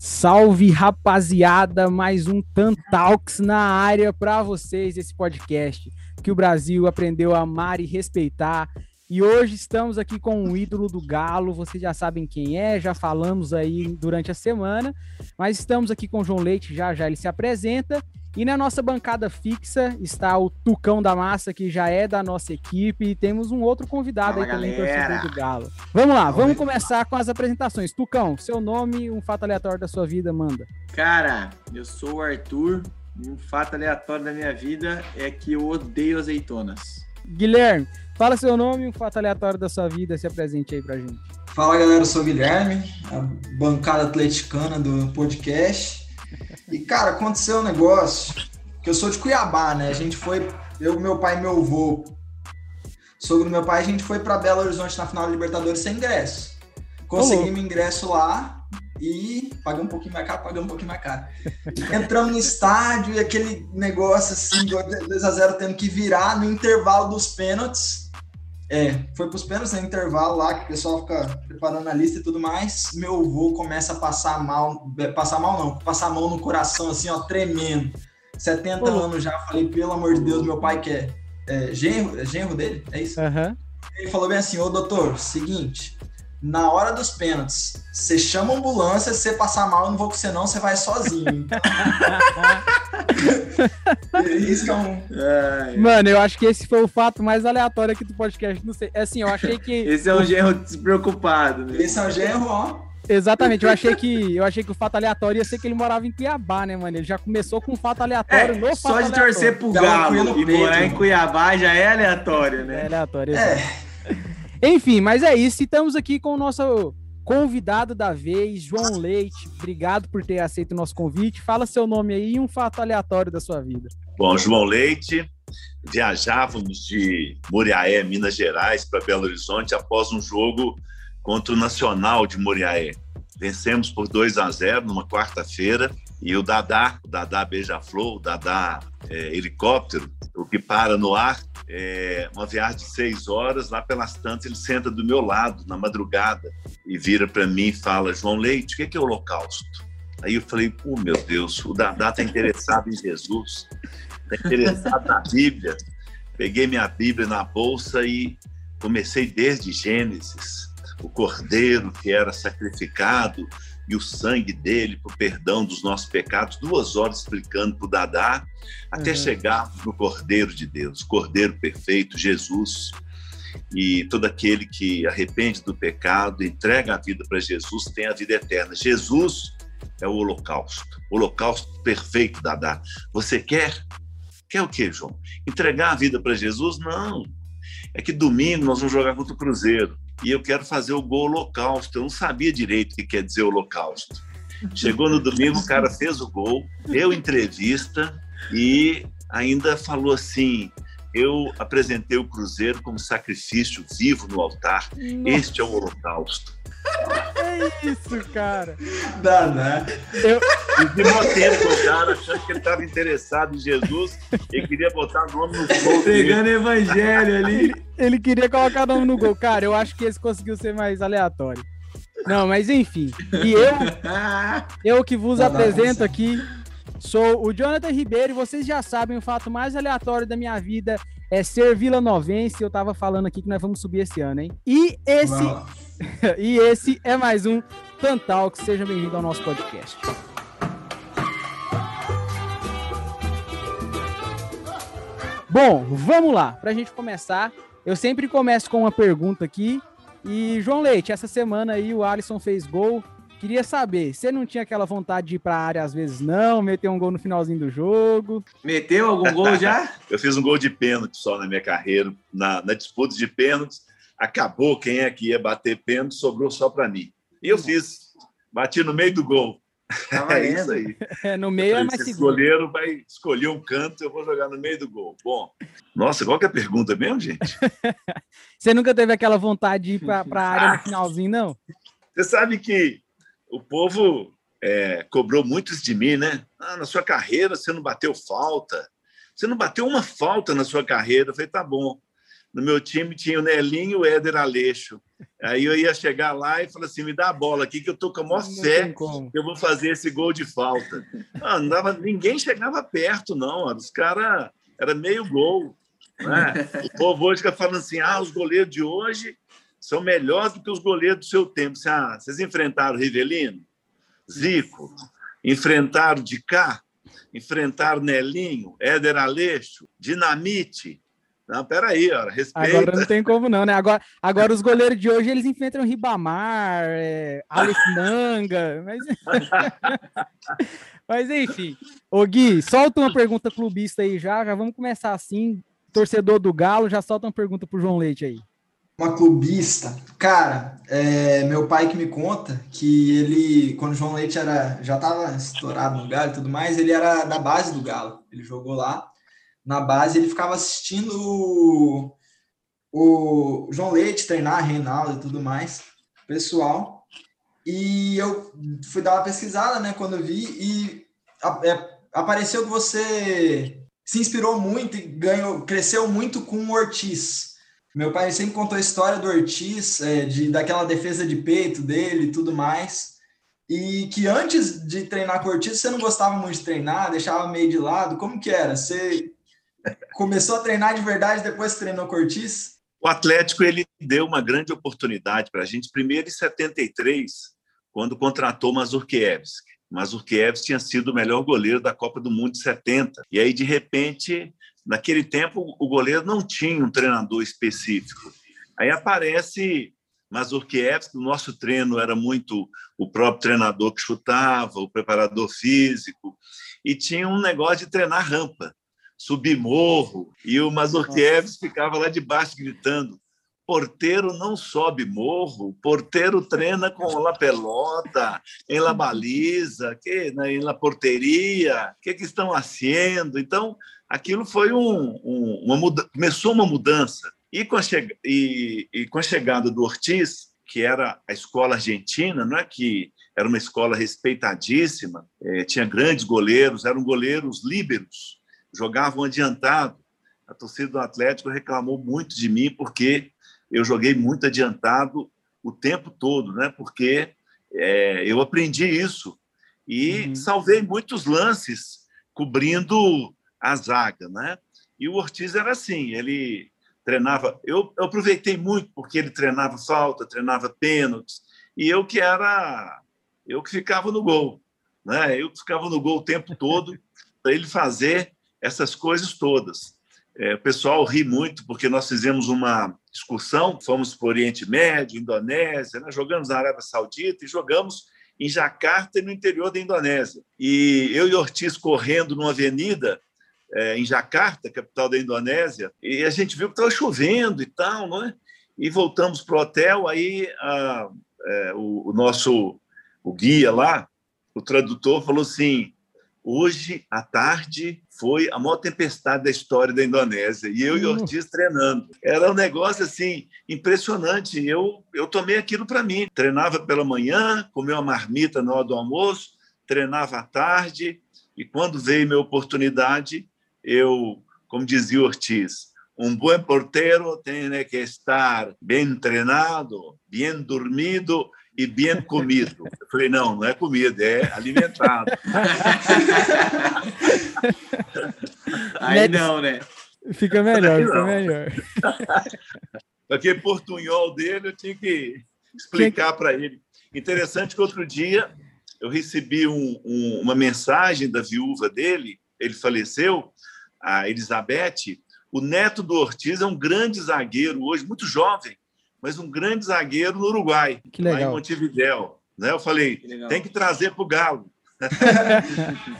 Salve rapaziada, mais um Tantalks na área para vocês esse podcast que o Brasil aprendeu a amar e respeitar. E hoje estamos aqui com um ídolo do Galo, vocês já sabem quem é, já falamos aí durante a semana, mas estamos aqui com o João Leite, já já ele se apresenta. E na nossa bancada fixa está o Tucão da Massa, que já é da nossa equipe, e temos um outro convidado Fala, aí também, galera. torcedor do Galo. Vamos lá, vamos começar com as apresentações. Tucão, seu nome, um fato aleatório da sua vida, manda. Cara, eu sou o Arthur e um fato aleatório da minha vida é que eu odeio azeitonas. Guilherme, fala seu nome, um fato aleatório da sua vida, se apresente aí pra gente. Fala galera, eu sou o Guilherme, a bancada atleticana do podcast. E cara, aconteceu um negócio que eu sou de Cuiabá, né? A gente foi, eu, meu pai e meu avô, sogro do meu pai, a gente foi para Belo Horizonte na final da Libertadores sem ingresso. Conseguimos ingresso lá e pagamos um pouquinho mais caro, pagamos um pouquinho mais caro. Entramos no estádio e aquele negócio assim, 2x0 tendo que virar no intervalo dos pênaltis. É, foi pros pênaltis no intervalo lá, que o pessoal fica preparando a lista e tudo mais. Meu avô começa a passar mal, passar mal não, passar a mão no coração, assim, ó, tremendo. 70 Ô. anos já, falei, pelo amor de Deus, meu pai quer. É, genro, é genro dele? É isso? Aham. Ele falou bem assim, ô doutor, seguinte, na hora dos pênaltis, você chama a ambulância, se você passar mal, eu não vou com você não, você vai sozinho. Isso que é um... Ai, Mano, eu acho que esse foi o fato mais aleatório aqui do podcast. Não sei. Assim, eu achei que. Esse é um genro despreocupado, né? Esse é um genro, ó. Exatamente, eu achei que eu achei que o fato aleatório ia ser que ele morava em Cuiabá, né, mano? Ele já começou com um fato aleatório no É, fato só de aleatório. torcer pro Galo no e peito, morar em. Cuiabá já é aleatório, É né? aleatório, exato. É, Enfim, mas é isso. Estamos aqui com o nosso convidado da vez, João Leite. Obrigado por ter aceito o nosso convite. Fala seu nome aí e um fato aleatório da sua vida. Bom, João Leite, viajávamos de Muriaé, Minas Gerais, para Belo Horizonte após um jogo contra o Nacional de Muriaé. Vencemos por 2 a 0 numa quarta-feira e o Dadá, o Dadá Beija-Flor, o Dadá é, Helicóptero, o que para no ar, é, uma viagem de seis horas, lá pelas tantas ele senta do meu lado, na madrugada, e vira para mim e fala, João Leite, o que é, que é holocausto? Aí eu falei, oh, meu Deus, o Dadá está interessado em Jesus, está interessado na Bíblia. Peguei minha Bíblia na bolsa e comecei desde Gênesis, o cordeiro que era sacrificado e o sangue dele para o perdão dos nossos pecados, duas horas explicando para o Dadá, até Uhum. chegarmos no Cordeiro de Deus, Cordeiro perfeito, Jesus. E todo aquele que arrepende do pecado, entrega a vida para Jesus, tem a vida eterna. Jesus é o holocausto, o holocausto perfeito, Dadá. Você quer? Quer o quê, João? Entregar a vida para Jesus? Não. É que domingo nós vamos jogar contra o Cruzeiro e eu quero fazer o gol holocausto. Eu não sabia direito o que quer dizer holocausto. Chegou no domingo, o cara fez o gol, deu entrevista e ainda falou assim: eu apresentei o Cruzeiro como sacrifício vivo no altar. Este é o holocausto. É isso, cara. dá, né? Eu, E de bom tempo, o cara, achando que ele estava interessado em Jesus e queria botar nome no gol. Pegando evangelho ali. ele queria colocar o nome no gol. Cara, eu acho que esse conseguiu ser mais aleatório. Não, mas enfim. E eu, eu que vos dá apresento condição. aqui, sou o Jonathan Ribeiro e vocês já sabem, o fato mais aleatório da minha vida é ser Vila Novense. Eu tava falando aqui que nós vamos subir esse ano, hein? E esse, lá. e esse é mais um Tantalk. Seja bem-vindo ao nosso podcast. Bom, vamos lá. Pra gente começar, eu sempre começo com uma pergunta aqui. E, João Leite, essa semana aí o Alisson fez gol. Queria saber, você não tinha aquela vontade de ir pra área às vezes não, meter um gol no finalzinho do jogo? Meteu algum gol já? Eu fiz um gol de pênalti só na minha carreira, na, na disputa de pênaltis. Acabou quem é que ia bater pênalti, sobrou só para mim. E eu fiz, bati no meio do gol. Tá É isso aí. É, no meio é Falei, mais Se seguro. goleiro vai escolher um canto, eu vou jogar no meio do gol. Bom, nossa, qual que é a pergunta mesmo, gente? Você nunca teve aquela vontade de ir pra, pra área no finalzinho, não? Você sabe que o povo é, cobrou muito isso de mim, né? Ah, na sua carreira você não bateu falta. Você não bateu uma falta na sua carreira. Eu falei, tá bom. No meu time tinha o Nelinho e o Éder Aleixo. Aí eu ia chegar lá e falar assim: me dá a bola aqui, que eu tô com a maior fé que eu vou fazer esse gol de falta. Não, não dava, ninguém chegava perto, não. Os caras era meio gol. Né? O povo hoje fica falando assim: ah, os goleiros de hoje são melhores do que os goleiros do seu tempo. Ah, vocês enfrentaram Rivelino, Zico, enfrentaram de cá, enfrentaram Nelinho, Éder Aleixo, Dinamite. Não, peraí, ó, respeita. Agora não tem como não, né? Agora, agora os goleiros de hoje, eles enfrentam Ribamar, é, Alex Manga, mas... mas enfim. Ô Gui, solta uma pergunta clubista aí já, já vamos começar assim. Torcedor do Galo, já solta uma pergunta pro João Leite aí. Uma clubista. Cara, é, meu pai que me conta que ele, quando o João Leite era, já estava estourado no Galo e tudo mais, ele era da base do Galo. Ele jogou lá na base, ele ficava assistindo o, o João Leite treinar, Reinaldo e tudo mais, pessoal. E eu fui dar uma pesquisada, né, quando vi, e é, apareceu que você se inspirou muito e ganhou, cresceu muito com o Ortiz. Meu pai sempre contou a história do Ortiz, é, de, daquela defesa de peito dele e tudo mais. E que antes de treinar com o Ortiz, você não gostava muito de treinar, deixava meio de lado. Como que era? Você começou a treinar de verdade depois que treinou Cortiz? O Atlético ele deu uma grande oportunidade para a gente, primeiro em 73, quando contratou Mazurkiewicz. Mazurkiewicz tinha sido o melhor goleiro da Copa do Mundo de 70. E aí, de repente, naquele tempo, o goleiro não tinha um treinador específico. Aí aparece Mazurkiewicz, o nosso treino era muito o próprio treinador que chutava, o preparador físico, e tinha um negócio de treinar rampa subir morro, e o Mazurkiewicz ficava lá debaixo gritando: porteiro não sobe morro, porteiro treina com la pelota, em la baliza, que, na, em la porteria, o que, que estão fazendo? Então, aquilo foi um, um, uma muda começou uma mudança. E com, a e, e com a chegada do Ortiz, que era a escola argentina, não é que era uma escola respeitadíssima, é, tinha grandes goleiros, eram goleiros líberos, jogavam adiantado. A torcida do Atlético reclamou muito de mim porque eu joguei muito adiantado o tempo todo, né? Porque é, eu aprendi isso e uhum. salvei muitos lances cobrindo a zaga, né? E o Ortiz era assim, ele treinava. Eu, eu aproveitei muito porque ele treinava falta, treinava pênaltis e eu que era eu que ficava no gol, né? Eu que ficava no gol o tempo todo para ele fazer essas coisas todas. É, o pessoal ri muito porque nós fizemos uma excursão, fomos para o Oriente Médio, Indonésia, né? jogamos na Arábia Saudita e jogamos em Jacarta e no interior da Indonésia. E eu e Ortiz correndo numa avenida é, em Jacarta, capital da Indonésia, e a gente viu que estava chovendo e tal, não é? E voltamos para o hotel, aí a, é, o, o nosso o guia lá, o tradutor, falou assim: hoje à tarde foi a maior tempestade da história da Indonésia. E eu e Ortiz treinando. Era um negócio assim impressionante. Eu, eu tomei aquilo para mim. Treinava pela manhã, comia uma marmita na hora do almoço, treinava à tarde. E quando veio minha oportunidade, eu, como dizia Ortiz, um bom porteiro tem que estar bem treinado, bem dormido e bem comido. Eu falei, não, não é comida, é alimentado. Aí não, né? Fica melhor, fica melhor. Aquele portunhol dele, eu tinha que explicar para ele. Interessante que outro dia eu recebi um, um, uma mensagem da viúva dele, ele faleceu, a Elizabeth. O neto do Ortiz é um grande zagueiro hoje, muito jovem, mas um grande zagueiro no Uruguai, que legal. lá em Montevidéu. Né? Eu falei, que tem que trazer para o Galo.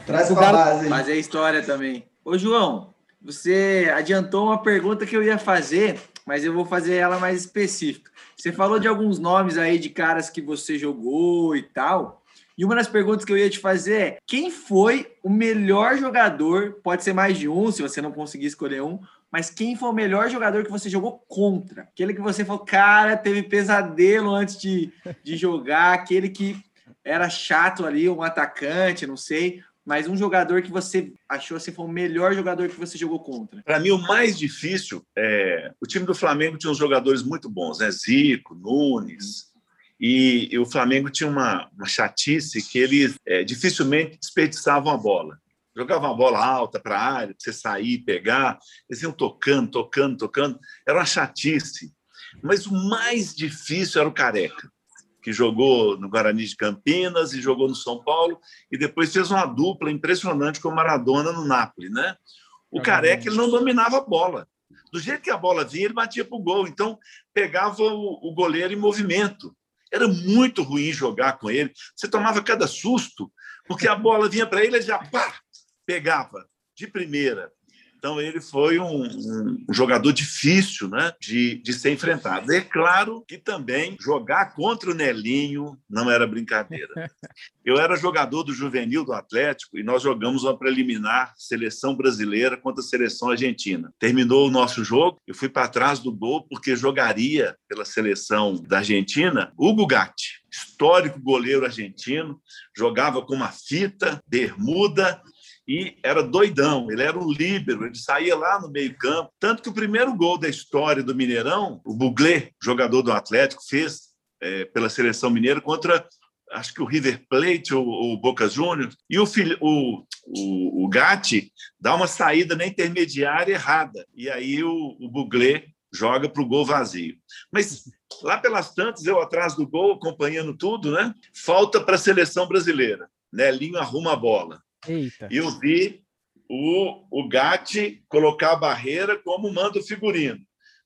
Traz para a base. Fazer história também. Ô, João, você adiantou uma pergunta que eu ia fazer, mas eu vou fazer ela mais específica. Você falou de alguns nomes aí de caras que você jogou e tal. E uma das perguntas que eu ia te fazer é: quem foi o melhor jogador? Pode ser mais de um, se você não conseguir escolher um, mas quem foi o melhor jogador que você jogou contra? Aquele que você falou, cara, teve pesadelo antes de, de jogar, aquele que era chato ali, um atacante, não sei. mas um jogador que você achou assim foi o melhor jogador que você jogou contra. Para mim, o mais difícil é o time do Flamengo tinha uns jogadores muito bons, né? Zico, Nunes. E, e o Flamengo tinha uma, uma chatice que eles é, dificilmente desperdiçavam a bola jogavam a bola alta para a área, para você sair, pegar, eles iam tocando, tocando, tocando. Era uma chatice. Mas o mais difícil era o Careca que jogou no Guarani de Campinas e jogou no São Paulo e depois fez uma dupla impressionante com o Maradona no Napoli, né? O Careca ele não dominava a bola. Do jeito que a bola vinha, ele batia para o gol. Então, pegava o, o goleiro em movimento. Era muito ruim jogar com ele. Você tomava cada susto, porque a bola vinha para ele e já pá, pegava de primeira. Então, ele foi um, um, jogador difícil né, de, de ser enfrentado. É claro que também jogar contra o Nelinho não era brincadeira. Eu era jogador do juvenil do Atlético e nós jogamos uma preliminar seleção brasileira contra a seleção argentina. Terminou o nosso jogo, eu fui para trás do gol porque jogaria pela seleção da Argentina Hugo Gatti, histórico goleiro argentino, jogava com uma fita, bermuda e era doidão, ele era um líbero, ele saía lá no meio-campo. Tanto que o primeiro gol da história do Mineirão, o Buglé, jogador do Atlético, fez é, pela seleção mineira contra, acho que o River Plate ou o Boca Juniors. E o, o, o, o Gatti dá uma saída na intermediária errada. E aí o, o Buglé joga para o gol vazio. Mas lá pelas tantas, eu atrás do gol, acompanhando tudo, né? Falta para a seleção brasileira. Nelinho arruma a bola. Eita. E eu vi o, o Gatti colocar a barreira como manda o figurino.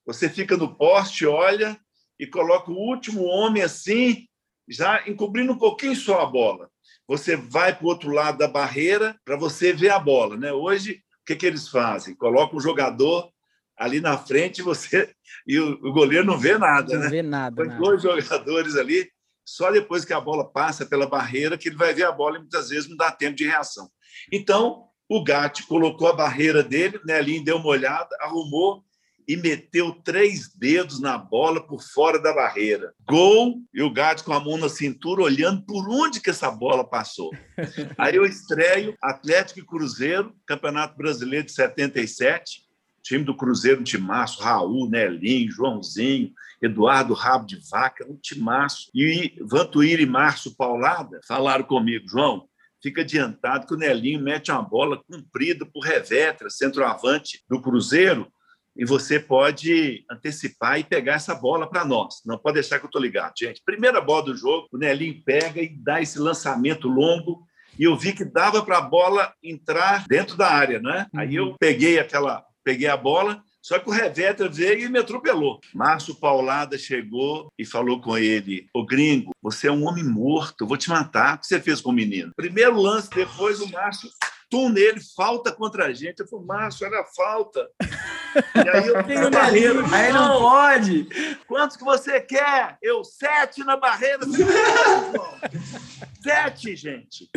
Você fica no poste, olha e coloca o último homem assim, já encobrindo um pouquinho só a bola. Você vai para o outro lado da barreira para você ver a bola. Né? Hoje, o que, que eles fazem? Colocam o jogador ali na frente você e o, o goleiro não vê nada. Não né? vê nada. Põe dois jogadores ali só depois que a bola passa pela barreira que ele vai ver a bola e muitas vezes não dá tempo de reação. Então, o Gatti colocou a barreira dele, Nelinho deu uma olhada, arrumou e meteu três dedos na bola por fora da barreira. Gol, e o Gatti com a mão na cintura, olhando por onde que essa bola passou. Aí eu estreio Atlético e Cruzeiro, Campeonato Brasileiro de 77, time do Cruzeiro, um timaço, Raul, Nelinho, Joãozinho, Eduardo Rabo de Vaca, um timaço. E Vantuíra e Márcio Paulada falaram comigo, João, fica adiantado que o Nelinho mete uma bola comprida por Revetra, centroavante do Cruzeiro, e você pode antecipar e pegar essa bola para nós. Não pode deixar que eu estou ligado, gente. Primeira bola do jogo, o Nelinho pega e dá esse lançamento longo, e eu vi que dava para a bola entrar dentro da área, né? Aí eu uhum. peguei aquela, peguei a bola, só que o Revetra veio e me atropelou. Márcio Paulada chegou e falou com ele: Ô gringo, você é um homem morto, eu vou te matar. O que você fez com o menino? Primeiro lance, depois o Márcio tum nele, falta contra a gente. Eu falei, Márcio, era falta. E aí eu tenho barreira. Aí não pode. Quantos que você quer? Eu, sete na barreira. sete, gente.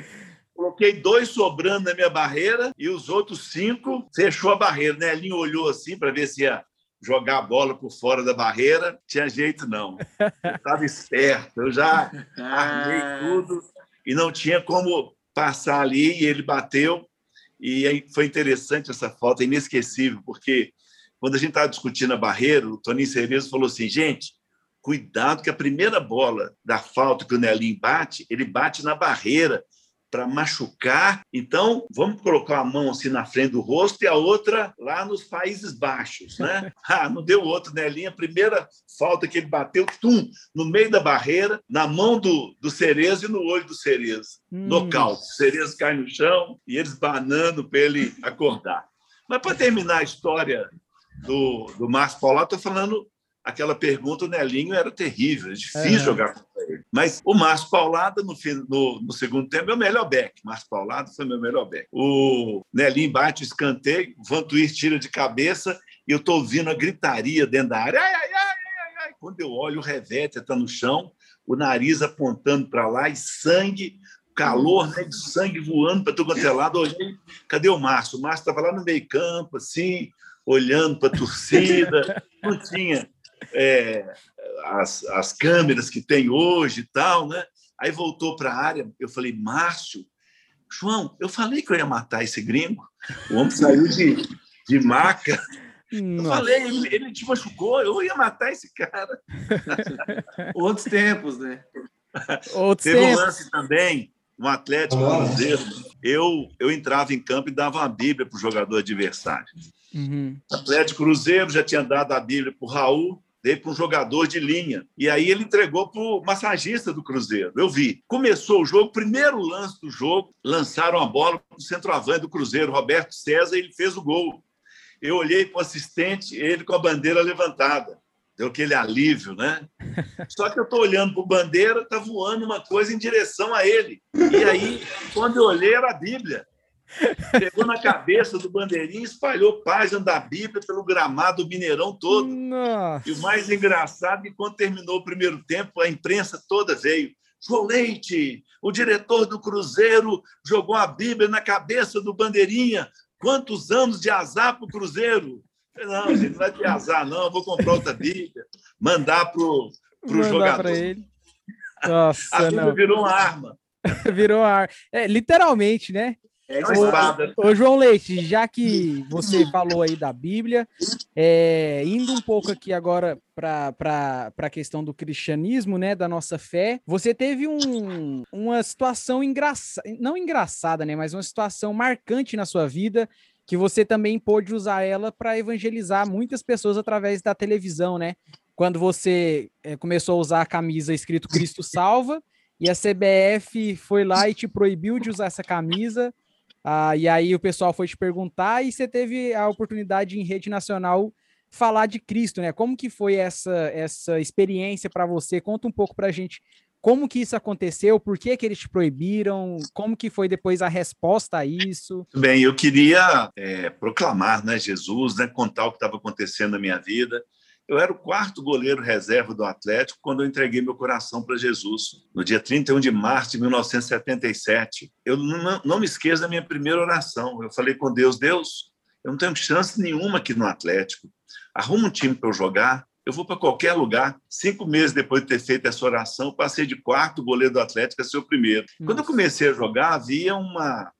Coloquei dois sobrando na minha barreira e os outros cinco fechou a barreira. Né? Nelinho olhou assim para ver se ia jogar a bola por fora da barreira. Tinha jeito, não. Eu estava esperto, eu já armei ah. tudo e não tinha como passar ali. E ele bateu. E foi interessante essa é inesquecível, porque quando a gente estava discutindo a barreira, o Toninho Cerezo falou assim: gente, cuidado que a primeira bola da falta que o Nelinho bate, ele bate na barreira para machucar. Então, vamos colocar a mão assim na frente do rosto e a outra lá nos Países Baixos, né? Ah, não deu outro, né? Linha, primeira falta que ele bateu, tum, no meio da barreira, na mão do, do Cerezo e no olho do Cerezo. Hum. Nocaute. O Cerezo cai no chão e eles banando para ele acordar. Mas para terminar a história do, do Márcio Paulo, estou falando aquela pergunta, o Nelinho era terrível, é difícil jogar contra ele. Mas o Márcio Paulada, no, no, no, segundo tempo, é o melhor back. Márcio Paulada foi meu melhor back. O Nelinho bate o escanteio, o Vantuir tira de cabeça e eu estou ouvindo a gritaria dentro da área. Ai, ai, ai, ai, ai. Quando eu olho, o Revete está no chão, o nariz apontando para lá e sangue, calor, né, de sangue voando para todo quanto é lado. Olhei, cadê o Márcio? O Márcio estava lá no meio campo, assim, olhando para a torcida. Não tinha é, as, as câmeras que tem hoje e tal, né? Aí voltou para a área, eu falei, Márcio, João, eu falei que eu ia matar esse gringo. O homem saiu de, de maca. Eu falei, ele, ele te machucou, eu ia matar esse cara. Outros tempos, né? Outros Teve tempos. um lance também, um Atlético Cruzeiro. Eu, eu entrava em campo e dava uma Bíblia para o jogador adversário. Uhum. Atlético Cruzeiro já tinha dado a Bíblia para o Raul, dei para um jogador de linha. E aí ele entregou para o massagista do Cruzeiro. Eu vi. Começou o jogo, primeiro lance do jogo, lançaram a bola para o centroavante do Cruzeiro, Roberto César, e ele fez o gol. Eu olhei para o assistente, ele com a bandeira levantada. Deu aquele alívio, né? Só que eu estou olhando para o bandeira, está voando uma coisa em direção a ele. E aí, quando eu olhei, era a Bíblia. Pegou na cabeça do bandeirinho, espalhou página da Bíblia pelo gramado do Mineirão todo. Nossa. E o mais engraçado é que quando terminou o primeiro tempo, a imprensa toda veio. João Leite, o diretor do Cruzeiro, jogou a Bíblia na cabeça do bandeirinha. Quantos anos de azar para o Cruzeiro? Não, gente, não vai ter azar, não. Eu vou comprar outra Bíblia, mandar para o jogador. Para ele. Nossa, a Bíblia não. virou uma arma. virou arma. É, literalmente, né? É ô, ô, João Leite, já que você falou aí da Bíblia, é, indo um pouco aqui agora para a questão do cristianismo, né, da nossa fé, você teve um, uma situação engraçada, não engraçada, né, mas uma situação marcante na sua vida, que você também pôde usar ela para evangelizar muitas pessoas através da televisão, né? Quando você é, começou a usar a camisa escrito Cristo salva, e a CBF foi lá e te proibiu de usar essa camisa, ah, e aí o pessoal foi te perguntar e você teve a oportunidade em rede nacional falar de Cristo, né? Como que foi essa essa experiência para você? Conta um pouco para a gente como que isso aconteceu, por que que eles te proibiram, como que foi depois a resposta a isso? Bem, eu queria é, proclamar, né, Jesus, né, contar o que estava acontecendo na minha vida. Eu era o quarto goleiro reserva do Atlético quando eu entreguei meu coração para Jesus, no dia 31 de março de 1977. Eu não, não me esqueço da minha primeira oração. Eu falei com Deus: Deus, eu não tenho chance nenhuma aqui no Atlético. Arruma um time para eu jogar. Eu vou para qualquer lugar. Cinco meses depois de ter feito essa oração, passei de quarto goleiro do Atlético a ser o primeiro. Nossa. Quando eu comecei a jogar, havia uma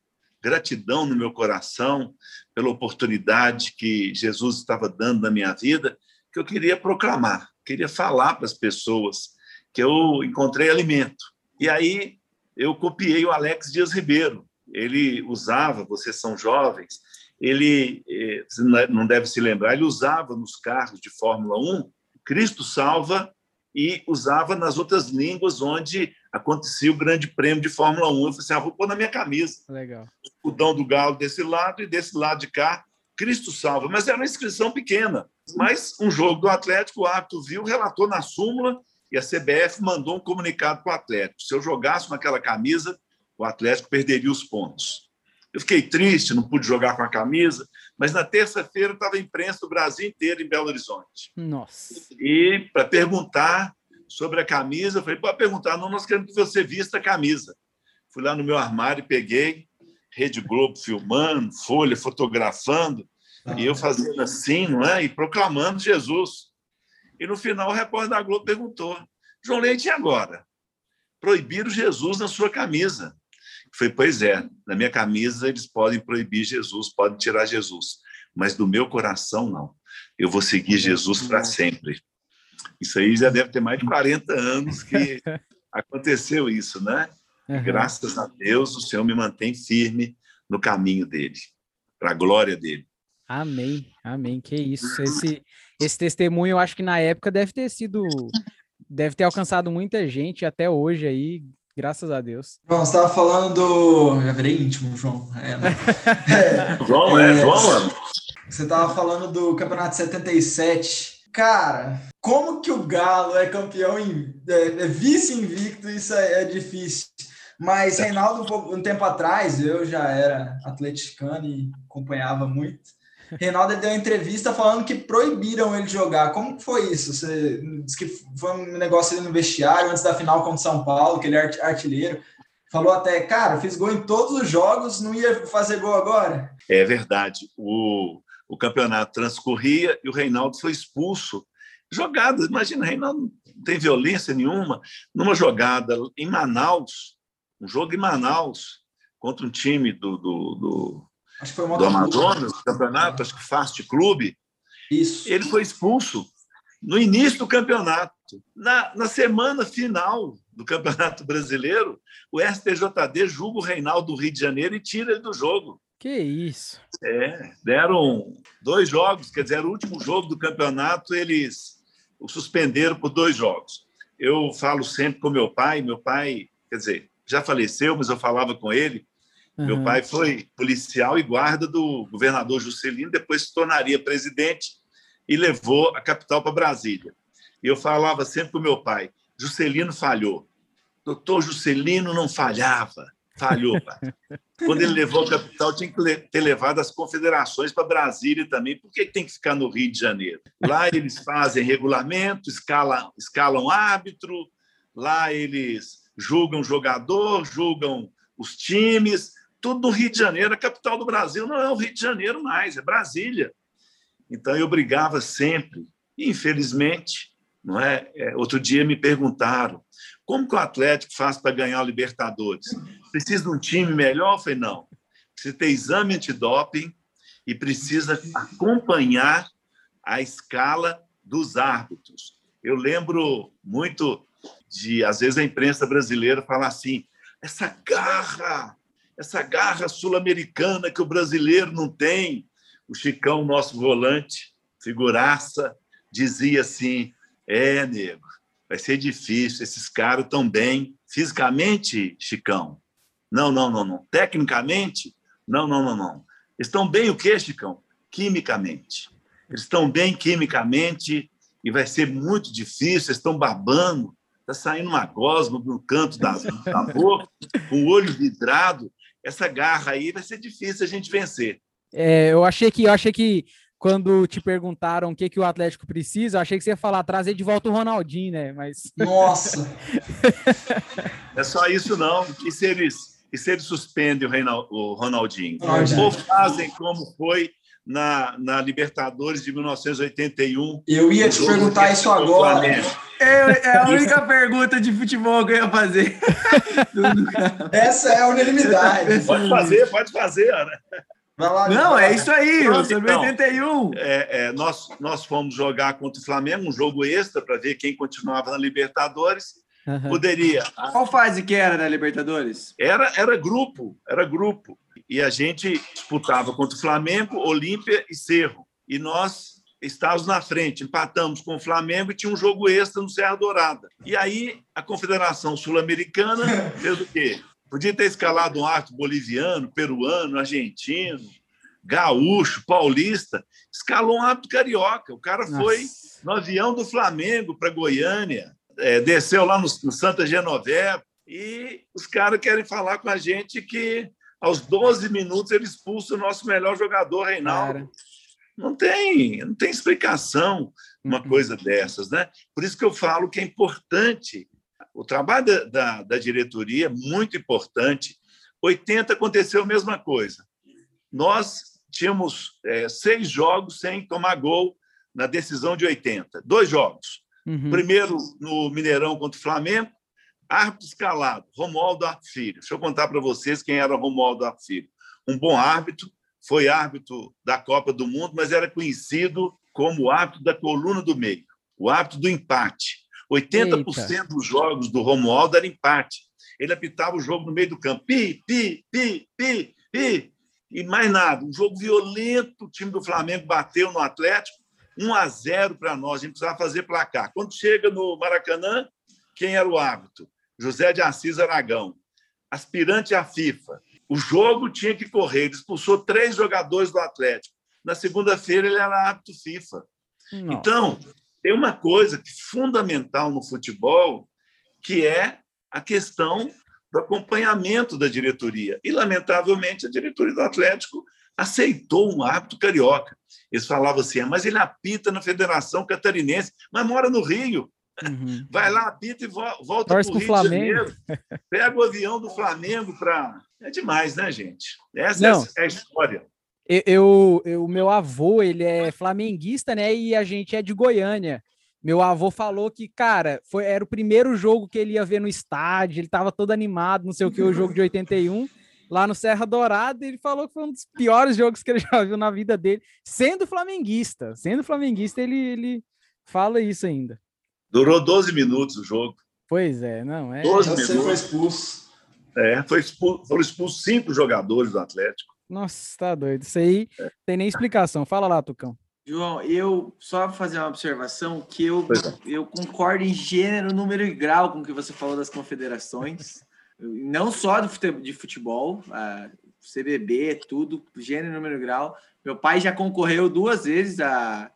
gratidão no meu coração pela oportunidade que Jesus estava dando na minha vida que eu queria proclamar, queria falar para as pessoas que eu encontrei alimento. E aí eu copiei o Alex Dias Ribeiro. Ele usava, vocês são jovens, ele eh, não deve se lembrar, ele usava nos carros de Fórmula 1 Cristo salva e usava nas outras línguas onde acontecia o Grande Prêmio de Fórmula 1. Eu falei assim: ah, vou pôr na minha camisa. Legal. O dão do galo desse lado e desse lado de cá Cristo salva, mas era uma inscrição pequena. Mas um jogo do Atlético, o árbitro viu, relatou na súmula e a CBF mandou um comunicado para o Atlético. Se eu jogasse com aquela camisa, o Atlético perderia os pontos. Eu fiquei triste, não pude jogar com a camisa, mas na terça-feira estava a imprensa do Brasil inteiro em Belo Horizonte. Nossa. E para perguntar sobre a camisa, eu falei, pode perguntar, não, nós queremos que você vista a camisa. Fui lá no meu armário e peguei, Rede Globo filmando, Folha fotografando, e eu fazendo assim, não é? E proclamando Jesus. E no final o repórter da Globo perguntou: João Leite, e agora? Proibiram Jesus na sua camisa. Foi, pois é, na minha camisa eles podem proibir Jesus, podem tirar Jesus, mas do meu coração não. Eu vou seguir Jesus para sempre. Isso aí já deve ter mais de 40 anos que aconteceu isso, né? Uhum. Graças a Deus, o Senhor me mantém firme no caminho dele, para a glória dele. Amém, amém. Que isso. Esse, esse testemunho, eu acho que na época deve ter sido, deve ter alcançado muita gente até hoje aí, graças a Deus. João, você estava falando do. Já virei íntimo, João. É, né? é, João, é, é, João, mano. Você estava falando do campeonato 77. Cara, como que o Galo é campeão, em, é, é vice-invicto, isso é, é difícil. Mas Reinaldo, um tempo atrás, eu já era atleticano e acompanhava muito. Reinaldo deu uma entrevista falando que proibiram ele jogar. Como foi isso? Você disse que foi um negócio ali no vestiário antes da final contra o São Paulo, que ele é artilheiro. Falou até, cara, fiz gol em todos os jogos, não ia fazer gol agora? É verdade. O, o campeonato transcorria e o Reinaldo foi expulso. Jogada, imagina, o Reinaldo não tem violência nenhuma. Numa jogada em Manaus, um jogo em Manaus contra um time do, do, do, do Amazonas, campeonato, acho que Fast Clube. Isso. Ele foi expulso no início do campeonato. Na, na semana final do Campeonato Brasileiro, o STJD julga o Reinaldo do Rio de Janeiro e tira ele do jogo. Que isso? É, deram dois jogos, quer dizer, o último jogo do campeonato, eles o suspenderam por dois jogos. Eu falo sempre com meu pai, meu pai, quer dizer, já faleceu, mas eu falava com ele. Uhum. Meu pai foi policial e guarda do governador Juscelino, depois se tornaria presidente e levou a capital para Brasília. E eu falava sempre com meu pai: Juscelino falhou. Doutor Juscelino não falhava, falhou. Pai. Quando ele levou a capital, tinha que ter levado as confederações para Brasília também. Por que tem que ficar no Rio de Janeiro? Lá eles fazem regulamento, escalam, escalam árbitro, lá eles julgam jogador, julgam os times, tudo no Rio de Janeiro. A capital do Brasil não é o Rio de Janeiro mais, é Brasília. Então eu brigava sempre. E, infelizmente, não é? é outro dia me perguntaram como que o Atlético faz para ganhar o Libertadores? Precisa de um time melhor? Eu falei, não. Precisa ter exame antidoping e precisa acompanhar a escala dos árbitros. Eu lembro muito de, às vezes, a imprensa brasileira falar assim: essa garra, essa garra sul-americana que o brasileiro não tem. O Chicão, nosso volante, figuraça, dizia assim: é, nego, vai ser difícil, esses caras estão bem fisicamente, Chicão. Não, não, não, não. Tecnicamente, não, não, não, não. Estão bem o quê, Chicão? Quimicamente. Eles estão bem quimicamente e vai ser muito difícil, eles estão babando, está saindo uma gosma no canto da, da boca, com o olho vidrado. Essa garra aí vai ser difícil a gente vencer. É, eu achei que eu achei que quando te perguntaram o que, que o Atlético precisa, eu achei que você ia falar trazer de volta o Ronaldinho, né? Mas. Nossa! é só isso, não. E se eles, e se eles suspendem o, Reinald, o Ronaldinho? É Ou fazem como foi na, na Libertadores de 1981. Eu ia te perguntar isso agora. É, é, a única pergunta de futebol que eu ia fazer. Essa é a unanimidade. Pode fazer, pode fazer, Ana. Lá, não, é isso aí, Pronto, sobre então, 81. É, é, nós, nós fomos jogar contra o Flamengo, um jogo extra para ver quem continuava na Libertadores. Uhum. Poderia. Qual fase que era da Libertadores? Era, era grupo, era grupo. E a gente disputava contra o Flamengo, Olímpia e Cerro. E nós estávamos na frente, empatamos com o Flamengo e tinha um jogo extra no Serra Dourada. E aí a Confederação Sul-Americana fez o quê? Podia ter escalado um arte boliviano, peruano, argentino, gaúcho, paulista. Escalou um hábito carioca. O cara Nossa. foi no avião do Flamengo para Goiânia, é, desceu lá no, no Santa Genoveva e os caras querem falar com a gente que aos 12 minutos ele expulsa o nosso melhor jogador, Reinaldo. Cara. Não tem, não tem explicação uma uhum. coisa dessas, né? Por isso que eu falo que é importante o trabalho da, da, da diretoria, muito importante. 80 aconteceu a mesma coisa. Nós tínhamos é, seis jogos sem tomar gol na decisão de 80. Dois jogos. Uhum. Primeiro no Mineirão contra o Flamengo, árbitro escalado, Romualdo Arte Filho. Deixa eu contar para vocês quem era Romualdo Arte Filho. Um bom árbitro, foi árbitro da Copa do Mundo, mas era conhecido como árbitro da coluna do meio, o árbitro do empate. 80% Eita. dos jogos do Romualdo era empate. Ele apitava o jogo no meio do campo. Pi, pi, pi, pi, pi. E mais nada. Um jogo violento. O time do Flamengo bateu no Atlético. 1 a 0 para nós. A gente precisava fazer placar. Quando chega no Maracanã, quem era o árbitro? José de Assis Aragão, aspirante à FIFA. O jogo tinha que correr. Ele expulsou três jogadores do Atlético. Na segunda-feira, ele era árbitro FIFA. Nossa. Então, tem uma coisa que fundamental no futebol, que é a questão do acompanhamento da diretoria. E, lamentavelmente, a diretoria do Atlético aceitou um hábito carioca. Eles falavam assim, ah, mas ele apita na Federação Catarinense, mas mora no Rio. Uhum. Vai lá, apita e volta para o Rio Flamengo. de Janeiro. Pega o avião do Flamengo para... É demais, né, gente? Essa Não. é a história. Eu, eu, o meu avô, ele é flamenguista, né? E a gente é de Goiânia. Meu avô falou que, cara, foi, era o primeiro jogo que ele ia ver no estádio, ele estava todo animado, não sei o que, o jogo de 81. lá no Serra Dourada, ele falou que foi um dos piores jogos que ele já viu na vida dele, sendo flamenguista. Sendo flamenguista, ele, ele fala isso ainda. Durou 12 minutos o jogo. Pois é, não é. 12 minutos. Você foi expulso. É, foi expulso, foram expulsos cinco jogadores do Atlético. Nossa, tá doido. Isso aí é. tem nem explicação. Fala lá, Tucão. João, eu só fazer uma observação que eu, é. eu concordo em gênero, número e grau com o que você falou das confederações, não só de futebol, a CBB, tudo, gênero, número e grau. Meu pai já concorreu duas vezes à,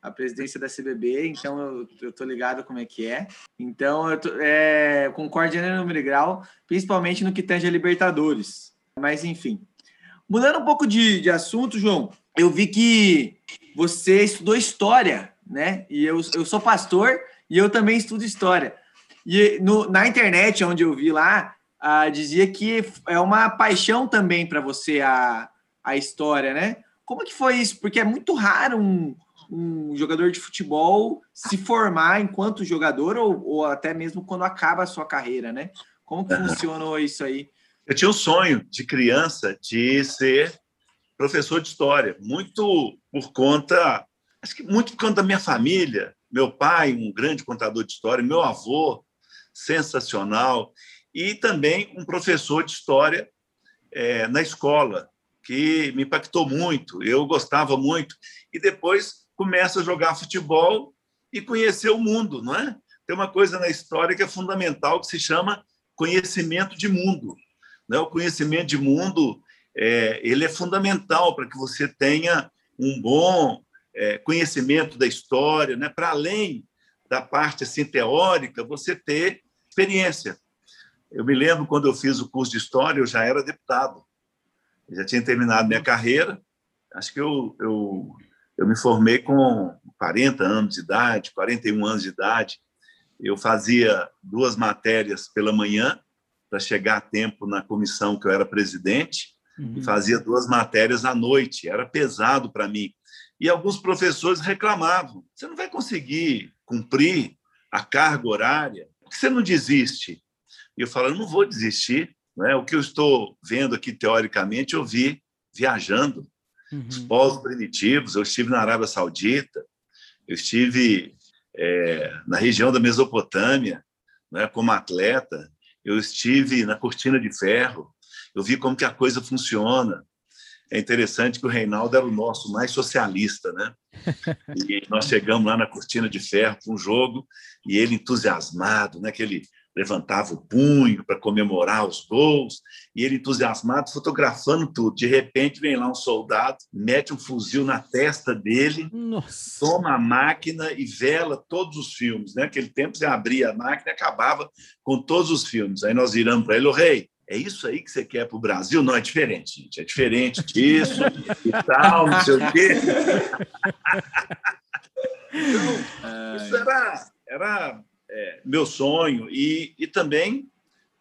à presidência da CBB, então eu, eu tô ligado como é que é. Então eu tô, é, concordo e grau, principalmente no que tange a Libertadores. Mas enfim. Mudando um pouco de, de assunto, João, eu vi que você estudou história, né? E eu, eu sou pastor e eu também estudo história. E no, na internet, onde eu vi lá, ah, dizia que é uma paixão também para você a, a história, né? Como que foi isso? Porque é muito raro um, um jogador de futebol se formar enquanto jogador ou, ou até mesmo quando acaba a sua carreira, né? Como que funcionou isso aí? Eu tinha um sonho de criança de ser professor de história, muito por conta, acho que muito por conta da minha família. Meu pai, um grande contador de história, meu avô, sensacional, e também um professor de história é, na escola, que me impactou muito, eu gostava muito. E depois começa a jogar futebol e conhecer o mundo, não é? Tem uma coisa na história que é fundamental, que se chama conhecimento de mundo. Né? O conhecimento de mundo é, ele é fundamental para que você tenha um bom é, conhecimento da história, né? para além da parte assim, teórica, você ter experiência. Eu me lembro quando eu fiz o curso de História, eu já era deputado. Eu já tinha terminado minha carreira. Acho que eu, eu, eu me formei com 40 anos de idade, 41 anos de idade. Eu fazia duas matérias pela manhã para chegar a tempo na comissão que eu era presidente uhum. e fazia duas matérias à noite. Era pesado para mim. E alguns professores reclamavam: você não vai conseguir cumprir a carga horária? Por que você não desiste? E eu falo: não vou desistir. Não é? O que eu estou vendo aqui, teoricamente, eu vi viajando. Uhum. Os povos primitivos, eu estive na Arábia Saudita, eu estive é, na região da Mesopotâmia, né, como atleta, eu estive na Cortina de Ferro, eu vi como que a coisa funciona. É interessante que o Reinaldo era o nosso mais socialista, né? E nós chegamos lá na Cortina de Ferro para um jogo e ele entusiasmado, né? Que ele levantava o punho para comemorar os gols, e ele entusiasmado, fotografando tudo. De repente vem lá um soldado, mete um fuzil na testa dele, Nossa. toma a máquina e vela todos os filmes. Né? Naquele tempo você abria a máquina e acabava com todos os filmes. Aí nós viramos para ele, o rei, é isso aí que você quer para o Brasil? Não, é diferente, gente. É diferente disso e tal, não sei o quê. então, isso era, era é, meu sonho e, e também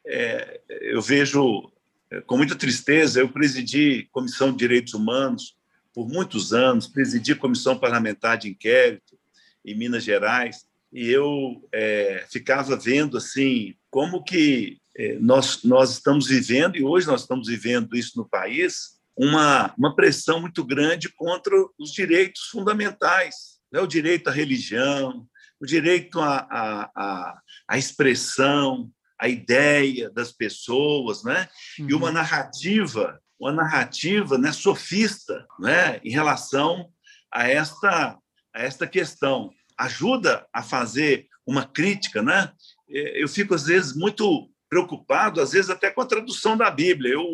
é, eu vejo é, com muita tristeza, eu presidi Comissão de Direitos Humanos por muitos anos, presidi Comissão Parlamentar de Inquérito em Minas Gerais, e eu é, ficava vendo assim como que é, nós, nós estamos vivendo, e hoje nós estamos vivendo isso no país, uma, uma pressão muito grande contra os direitos fundamentais, né? o direito à religião, o direito à, à, à expressão, à ideia das pessoas, né? Uhum. e uma uhum. narrativa, uma narrativa né, sofista né, em relação a esta, a esta questão. Ajuda a fazer uma crítica, né? Eu fico, às vezes, muito preocupado, às vezes até com a tradução da Bíblia. Eu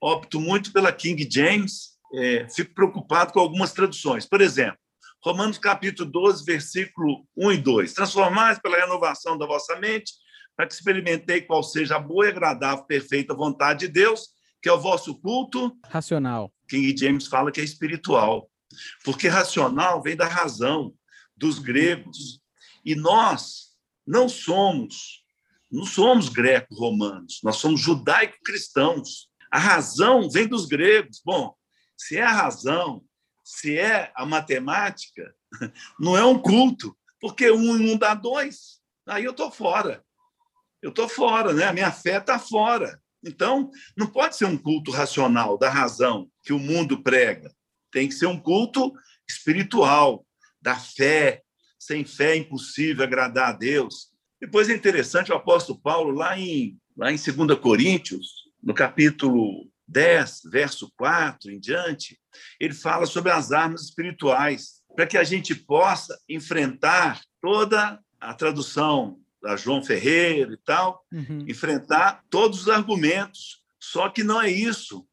opto muito pela King James, é, fico preocupado com algumas traduções. Por exemplo, Romanos capítulo 12, versículo 1 e 2. Transformais pela renovação da vossa mente, para que experimentei qual seja a boa, agradável, perfeita vontade de Deus, que é o vosso culto racional. King James fala que é espiritual, porque racional vem da razão dos gregos. E nós não somos, não somos greco-romanos, nós somos judaico-cristãos. A razão vem dos gregos. Bom, se é a razão, se é a matemática, não é um culto, porque um um dá dois. Aí eu estou fora. Eu estou fora, né? A minha fé está fora. Então, não pode ser um culto racional, da razão, que o mundo prega. Tem que ser um culto espiritual, da fé. Sem fé é impossível agradar a Deus. Depois é interessante o apóstolo Paulo, lá em, lá em 2 Coríntios, no capítulo 10, verso 4 em diante, ele fala sobre as armas espirituais, para que a gente possa enfrentar toda a tradução da João Ferreira e tal, uhum. enfrentar todos os argumentos. Só que não é isso.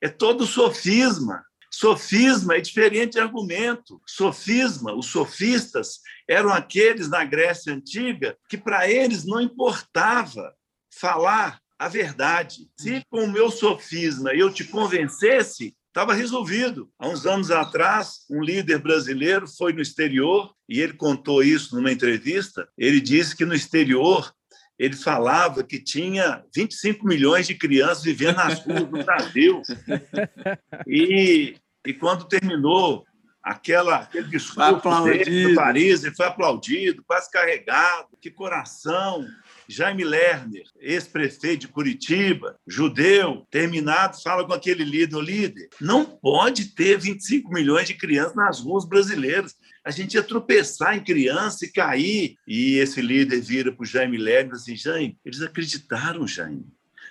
É todo sofisma. Sofisma é diferente de argumento. Sofisma, os sofistas eram aqueles na Grécia Antiga que para eles não importava falar a verdade. Se com o meu sofisma eu te convencesse, estava resolvido. Há uns anos atrás, um líder brasileiro foi no exterior e ele contou isso numa entrevista. Ele disse que no exterior ele falava que tinha 25 milhões de crianças vivendo nas ruas do Brasil. E, e quando terminou aquela, aquele discurso dele no Paris, ele foi aplaudido, quase carregado. Que coração! Jaime Lerner, ex-prefeito de Curitiba, judeu, terminado, fala com aquele líder, líder, não pode ter 25 milhões de crianças nas ruas brasileiras. A gente ia tropeçar em criança e cair. E esse líder vira para o Jaime Lerner e assim, Jaime, eles acreditaram, Jaime.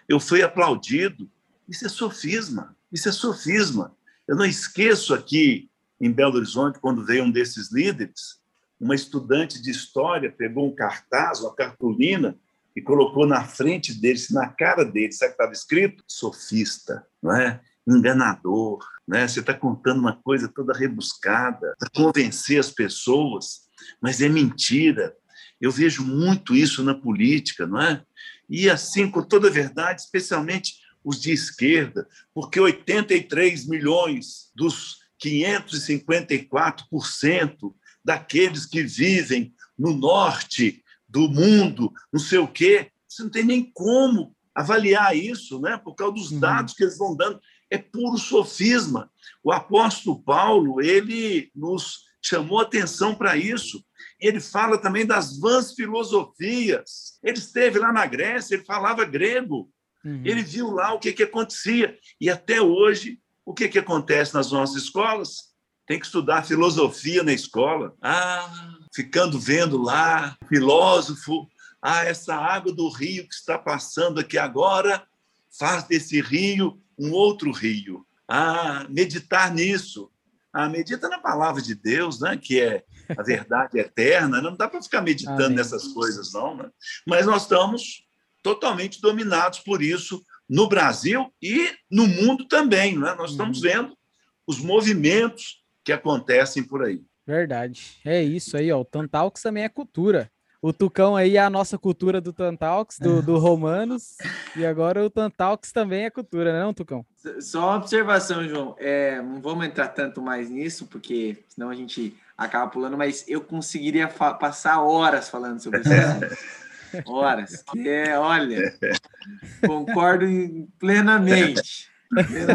Eu fui aplaudido. Isso é sofisma, isso é sofisma. Eu não esqueço aqui em Belo Horizonte, quando veio um desses líderes, uma estudante de história pegou um cartaz, uma cartolina, e colocou na frente deles, na cara deles, sabe o que estava escrito? Sofista, não é? enganador, né? Você está contando uma coisa toda rebuscada para convencer as pessoas, mas é mentira. Eu vejo muito isso na política, não é? E assim, com toda a verdade, especialmente os de esquerda, porque 83 milhões dos 554% daqueles que vivem no norte do mundo, não sei o quê. Você não tem nem como avaliar isso, né? por causa dos uhum. dados que eles vão dando. É puro sofisma. O apóstolo Paulo, ele nos chamou atenção para isso. Ele fala também das vãs filosofias. Ele esteve lá na Grécia, ele falava grego. Uhum. Ele viu lá o que, que acontecia. E até hoje, o que, que acontece nas nossas escolas? Tem que estudar filosofia na escola. Ah, ficando vendo lá, filósofo, ah, essa água do rio que está passando aqui agora faz desse rio um outro rio. Ah, meditar nisso. Ah, medita na palavra de Deus, né? que é a verdade eterna. Não dá para ficar meditando Amém. nessas coisas, não. Né? Mas nós estamos totalmente dominados por isso no Brasil e no mundo também. Né? Nós estamos uhum. vendo os movimentos que acontecem por aí. Verdade. É isso aí, ó. O Tantalks também é cultura. O Tucão aí é a nossa cultura do Tantalks, do, do Romanos, e agora o Tantalks também é cultura, não, Tucão? Só uma observação, João. É, não vamos entrar tanto mais nisso, porque senão a gente acaba pulando, mas eu conseguiria passar horas falando sobre isso. horas. Que é, olha, concordo plenamente.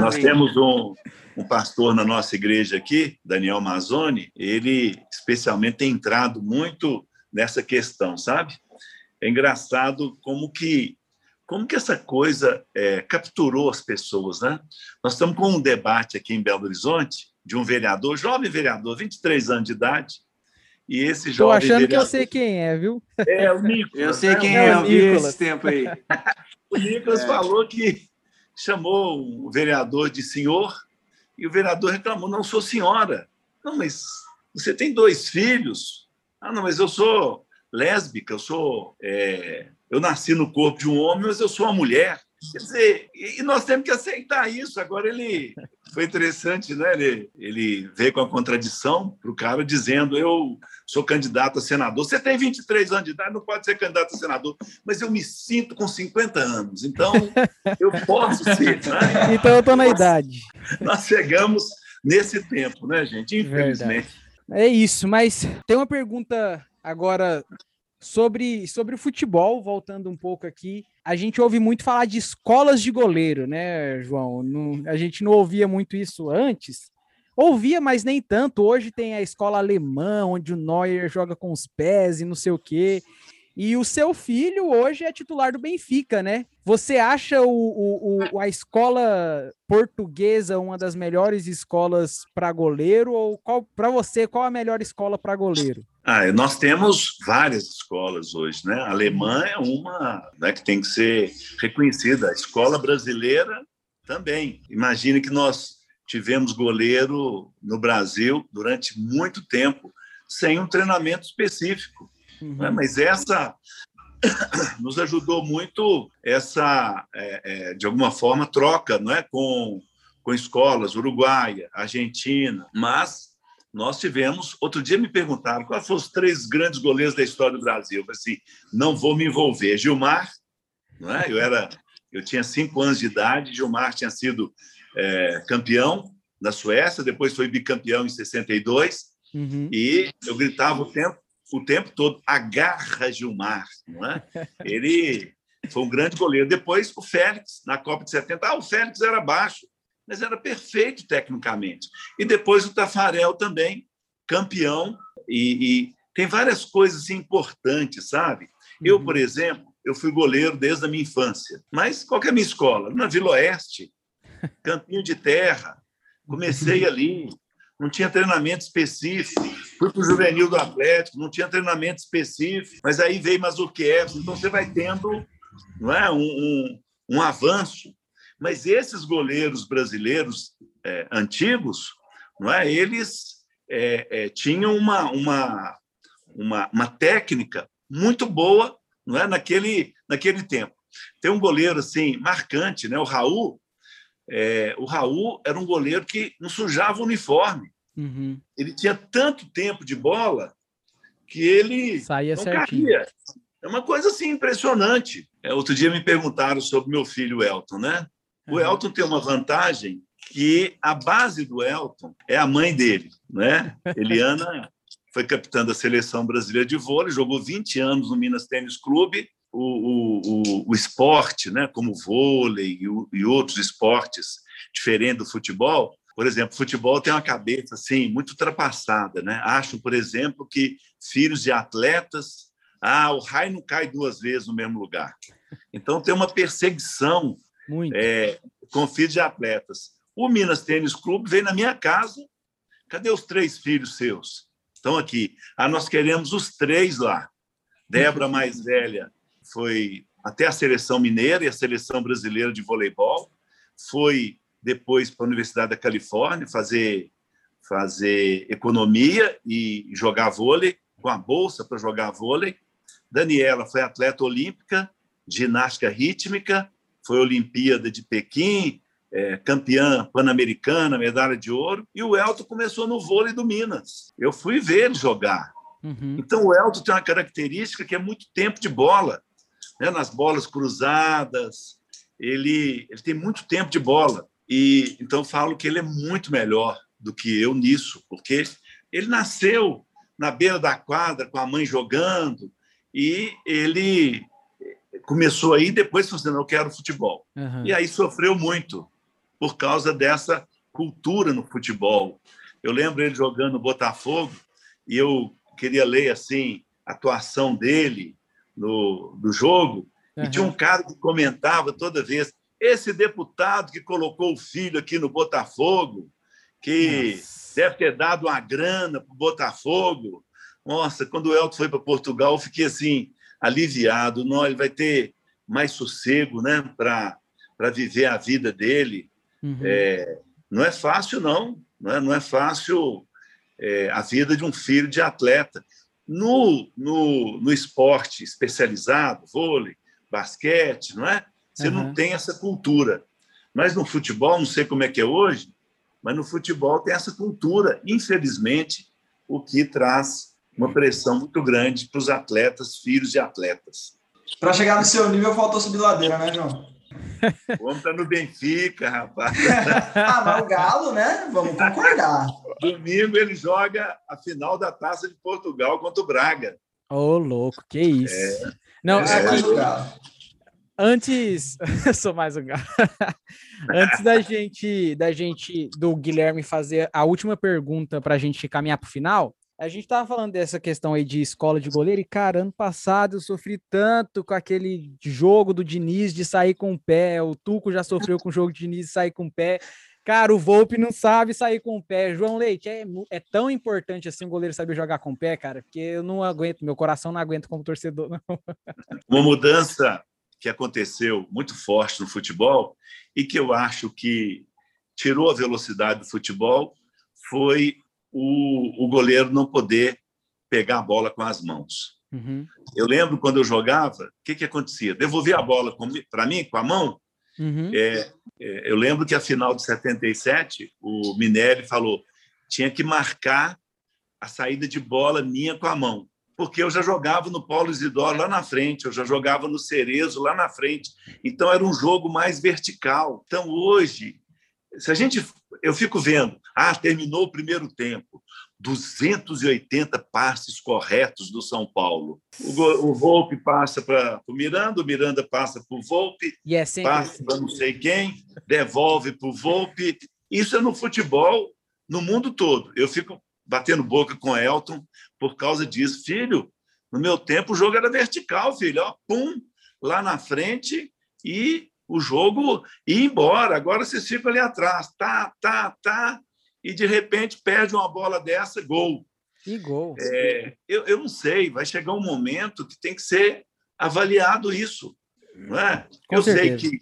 Nós temos um, um pastor na nossa igreja aqui, Daniel Mazzoni, ele especialmente tem entrado muito nessa questão, sabe? É engraçado como que como que essa coisa é, capturou as pessoas, né? Nós estamos com um debate aqui em Belo Horizonte de um vereador, jovem vereador, 23 anos de idade, e esse jovem Tô achando vereador... que eu sei quem é, viu? É o Nicolas. Eu sei né? quem é, é eu vi esse tempo aí. o Nicolas é. falou que chamou o vereador de senhor e o vereador reclamou: não sou senhora. Não, mas você tem dois filhos. Ah, não, mas eu sou lésbica, eu sou. É... eu nasci no corpo de um homem, mas eu sou uma mulher. Quer dizer, e nós temos que aceitar isso. Agora ele foi interessante, né? Ele, ele veio com a contradição para o cara dizendo: eu sou candidato a senador. Você tem 23 anos de idade, não pode ser candidato a senador, mas eu me sinto com 50 anos, então eu posso ser. Né? Então eu estou na idade. Nós chegamos nesse tempo, né, gente? Infelizmente. Verdade. É isso, mas tem uma pergunta agora sobre, sobre o futebol, voltando um pouco aqui. A gente ouve muito falar de escolas de goleiro, né, João? Não, a gente não ouvia muito isso antes. Ouvia, mas nem tanto. Hoje tem a escola alemã, onde o Neuer joga com os pés e não sei o quê. E o seu filho hoje é titular do Benfica, né? Você acha o, o, o a escola portuguesa uma das melhores escolas para goleiro? Ou para você, qual a melhor escola para goleiro? Ah, nós temos várias escolas hoje, né? A alemã é uma né, que tem que ser reconhecida. A escola brasileira também. Imagine que nós tivemos goleiro no Brasil durante muito tempo sem um treinamento específico. Uhum. Né? Mas essa nos ajudou muito essa, é, é, de alguma forma, troca não é? com, com escolas, Uruguaia, Argentina, mas nós tivemos. Outro dia me perguntaram quais foram os três grandes goleiros da história do Brasil. Eu falei assim: não vou me envolver. Gilmar, não é? eu, era, eu tinha cinco anos de idade, Gilmar tinha sido é, campeão da Suécia, depois foi bicampeão em 62, uhum. e eu gritava o tempo, o tempo todo: agarra Gilmar. Não é? Ele foi um grande goleiro. Depois o Félix, na Copa de 70, ah, o Félix era baixo mas era perfeito tecnicamente. E depois o Tafarel também, campeão, e, e tem várias coisas importantes, sabe? Eu, uhum. por exemplo, eu fui goleiro desde a minha infância, mas qual é a minha escola? Na Vila Oeste, campinho de terra. Comecei ali, não tinha treinamento específico. Fui para o juvenil do Atlético, não tinha treinamento específico. Mas aí veio Mazurkiewicz, então você vai tendo não é, um, um, um avanço mas esses goleiros brasileiros é, antigos, não é? Eles é, é, tinham uma, uma, uma, uma técnica muito boa, não é? Naquele naquele tempo. Tem um goleiro assim marcante, né? O Raul. É, o Raul era um goleiro que não sujava o uniforme. Uhum. Ele tinha tanto tempo de bola que ele Saía não certinho. caía. É uma coisa assim impressionante. É, outro dia me perguntaram sobre meu filho Elton, né? O Elton tem uma vantagem que a base do Elton é a mãe dele, né? Eliana foi capitã da seleção brasileira de vôlei, jogou 20 anos no Minas Tênis Clube. O, o, o, o esporte, né, como o vôlei e, e outros esportes diferentes do futebol, por exemplo, o futebol tem uma cabeça assim muito ultrapassada, né? Acho, por exemplo, que filhos de atletas, ah, o raio não cai duas vezes no mesmo lugar. Então tem uma perseguição. É, com filhos de atletas. O Minas Tênis Clube veio na minha casa. Cadê os três filhos seus? Estão aqui. Ah, nós queremos os três lá. Débora, mais velha, foi até a seleção mineira e a seleção brasileira de voleibol. Foi depois para a Universidade da Califórnia fazer fazer economia e jogar vôlei com a bolsa para jogar vôlei. Daniela foi atleta olímpica, ginástica rítmica foi Olimpíada de Pequim, é, campeã pan-americana, medalha de ouro, e o Elton começou no vôlei do Minas. Eu fui ver ele jogar. Uhum. Então, o Elton tem uma característica que é muito tempo de bola, né? nas bolas cruzadas, ele, ele tem muito tempo de bola. E então falo que ele é muito melhor do que eu nisso, porque ele nasceu na beira da quadra com a mãe jogando e ele começou aí, depois falou assim, eu quero futebol. Uhum. E aí sofreu muito por causa dessa cultura no futebol. Eu lembro ele jogando no Botafogo e eu queria ler assim a atuação dele no, no jogo uhum. e tinha um cara que comentava toda vez esse deputado que colocou o filho aqui no Botafogo, que Nossa. deve ter dado uma grana para o Botafogo. Nossa, quando o Elton foi para Portugal, eu fiquei assim, aliviado, não, ele vai ter mais sossego né, para viver a vida dele. Uhum. É, não é fácil, não. Não é, não é fácil é, a vida de um filho de atleta. No, no, no esporte especializado, vôlei, basquete, não é? Você uhum. não tem essa cultura. Mas no futebol, não sei como é que é hoje, mas no futebol tem essa cultura, infelizmente, o que traz uma pressão muito grande para os atletas, filhos de atletas. Para chegar no seu nível, faltou subir ladeira, né, João? Vamos estar no Benfica, rapaz. ah, mas o Galo, né? Vamos concordar. Domingo ele joga a final da Taça de Portugal contra o Braga. Ô, oh, louco, que isso. É, Não, é, aqui, antes, eu sou mais um galo. antes da gente, da gente, do Guilherme fazer a última pergunta para a gente caminhar para o final, A gente tava falando dessa questão aí de escola de goleiro, e, cara, ano passado eu sofri tanto com aquele jogo do Diniz de sair com o pé. O Tuco já sofreu com o jogo de Diniz de sair com o pé. Cara, o Volpe não sabe sair com o pé. João Leite, é, é tão importante assim o goleiro saber jogar com o pé, cara, porque eu não aguento, meu coração não aguenta como torcedor, não. Uma mudança que aconteceu muito forte no futebol e que eu acho que tirou a velocidade do futebol foi o, o goleiro não poder pegar a bola com as mãos. Uhum. Eu lembro quando eu jogava, o que, que acontecia? Devolvia a bola para mim com a mão. Uhum. É, é, eu lembro que a final de 77, o Minelli falou tinha que marcar a saída de bola minha com a mão, porque eu já jogava no Paulo Isidoro lá na frente, eu já jogava no Cerezo lá na frente, então era um jogo mais vertical. Então hoje se a gente, eu fico vendo, ah, terminou o primeiro tempo, 280 passes corretos do São Paulo. O, o Volpe passa para o Miranda, o Miranda passa para o Volpe, é passa para não sei quem, devolve para o Volpe. Isso é no futebol, no mundo todo. Eu fico batendo boca com Elton por causa disso. Filho, no meu tempo o jogo era vertical, filho. Ó, pum, lá na frente e o jogo ir embora. Agora vocês ficam ali atrás, tá, tá, tá, e de repente perde uma bola dessa, gol. E gol. É, eu, eu não sei, vai chegar um momento que tem que ser avaliado isso. Não é? eu certeza. sei que